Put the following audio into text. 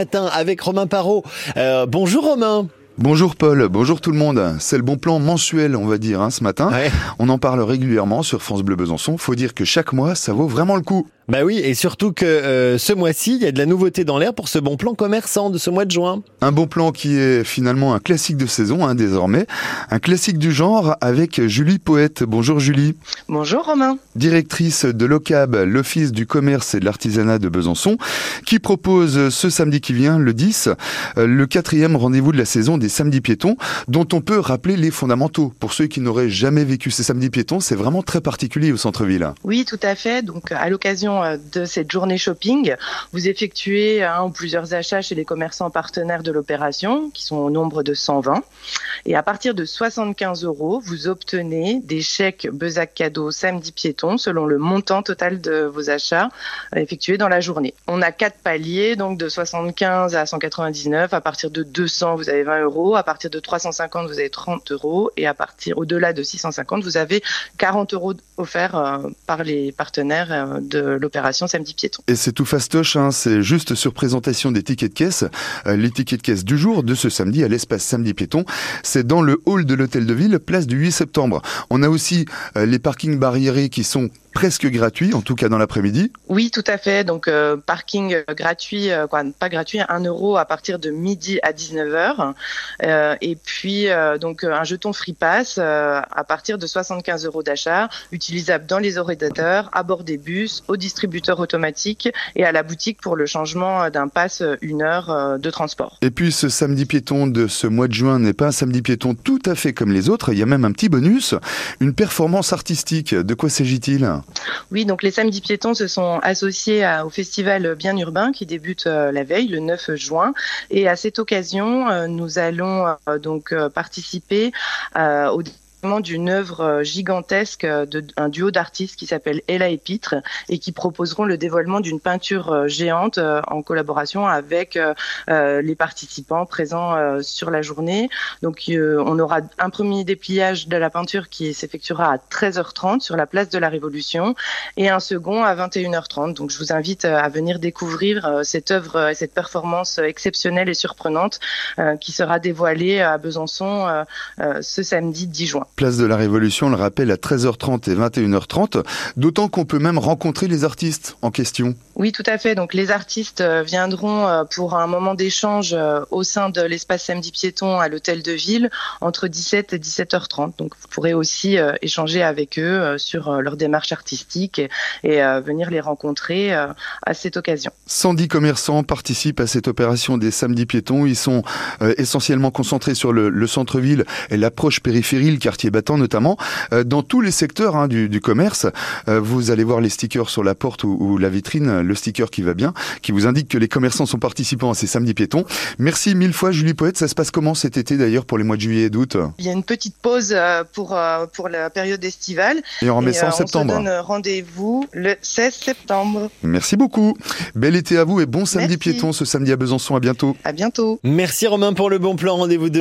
matin avec Romain Parot. Euh, bonjour Romain. Bonjour Paul, bonjour tout le monde. C'est le bon plan mensuel, on va dire, hein, ce matin. Ouais. On en parle régulièrement sur France Bleu Besançon. Faut dire que chaque mois, ça vaut vraiment le coup. Bah oui, et surtout que euh, ce mois-ci, il y a de la nouveauté dans l'air pour ce bon plan commerçant de ce mois de juin. Un bon plan qui est finalement un classique de saison, hein, désormais. Un classique du genre avec Julie Poète. Bonjour Julie. Bonjour Romain. Directrice de l'OCAB, l'Office du commerce et de l'artisanat de Besançon, qui propose ce samedi qui vient, le 10, euh, le quatrième rendez-vous de la saison des samedis piétons, dont on peut rappeler les fondamentaux. Pour ceux qui n'auraient jamais vécu ces samedis piétons, c'est vraiment très particulier au centre-ville. Oui, tout à fait. Donc, à l'occasion euh, de cette journée shopping, vous effectuez un ou plusieurs achats chez les commerçants partenaires de l'opération, qui sont au nombre de 120. Et à partir de 75 euros, vous obtenez des chèques Bezac cadeau samedi piéton selon le montant total de vos achats euh, effectués dans la journée. On a quatre paliers, donc de 75 à 199. À partir de 200, vous avez 20 euros. À partir de 350, vous avez 30 euros. Et à partir au-delà de 650, vous avez 40 euros offerts euh, par les partenaires euh, de l'opération samedi piéton. Et c'est tout fastoche, hein, c'est juste sur présentation des tickets de caisse. Euh, les tickets de caisse du jour de ce samedi à l'espace samedi piéton, c'est dans le hall de l'hôtel de ville, place du 8 septembre. On a aussi les parkings barriérés qui sont presque gratuits, en tout cas dans l'après-midi. Oui, tout à fait. Donc, euh, parking euh, gratuit, euh, quoi, pas gratuit, 1 euro à partir de midi à 19h. Euh, et puis, euh, donc, euh, un jeton free pass euh, à partir de 75 euros d'achat, utilisable dans les ordinateurs, à bord des bus, au distributeur automatique et à la boutique pour le changement d'un pass une heure de transport. Et puis ce samedi piéton de ce mois de juin n'est pas un samedi piéton tout à fait comme les autres, il y a même un petit bonus, une performance artistique. De quoi s'agit-il? Oui, donc les samedis piétons se sont associés au festival Bien Urbain qui débute euh, la veille, le 9 juin. Et à cette occasion, euh, nous allons euh, donc participer au d'une œuvre euh, gigantesque euh, d'un duo d'artistes qui s'appelle Ella et Pitre et qui proposeront le dévoilement d'une peinture euh, géante en collaboration avec les participants présents sur la journée. Donc on aura un premier dépliage de la peinture qui s'effectuera à 13h30 sur la place de la Révolution et un second à 21h30. Donc je vous invite à venir découvrir cette œuvre et cette performance exceptionnelle et surprenante qui sera dévoilée à Besançon ce samedi 10 juin. Place de la Révolution, on le rappelle, à 13h30 et 21h30, d'autant qu'on peut même rencontrer les artistes en question. Oui, tout à fait. Donc les artistes euh, viendront euh, pour un moment d'échange euh, au sein de l'espace samedi piéton à l'hôtel de ville entre 17 et 17h30. Donc vous pourrez aussi échanger avec eux sur leur démarche artistique et, et, venir les rencontrer à cette occasion. 110 commerçants participent à cette opération des samedis piétons. Ils sont essentiellement concentrés sur le, le centre-ville et l'approche périphérie, le quartier battant notamment. Euh, dans tous les secteurs hein, du, du commerce, euh, vous allez voir les stickers sur la porte ou, ou la vitrine, le sticker qui va bien, qui vous indique que les commerçants sont participants à ces samedis piétons. Merci mille fois Julie Poète. Ça se passe comment cet été d'ailleurs pour les mois de juillet et d'août? Il y a une petite pause euh, pour, pour la période estivale. Et on remet Et, ça en septembre. On se donne rendez-vous le 16 septembre. Merci beaucoup. Bel été à vous et bon samedi Merci. piéton ce samedi à Besançon. À bientôt. À bientôt. Merci Romain pour le bon plan. Rendez-vous de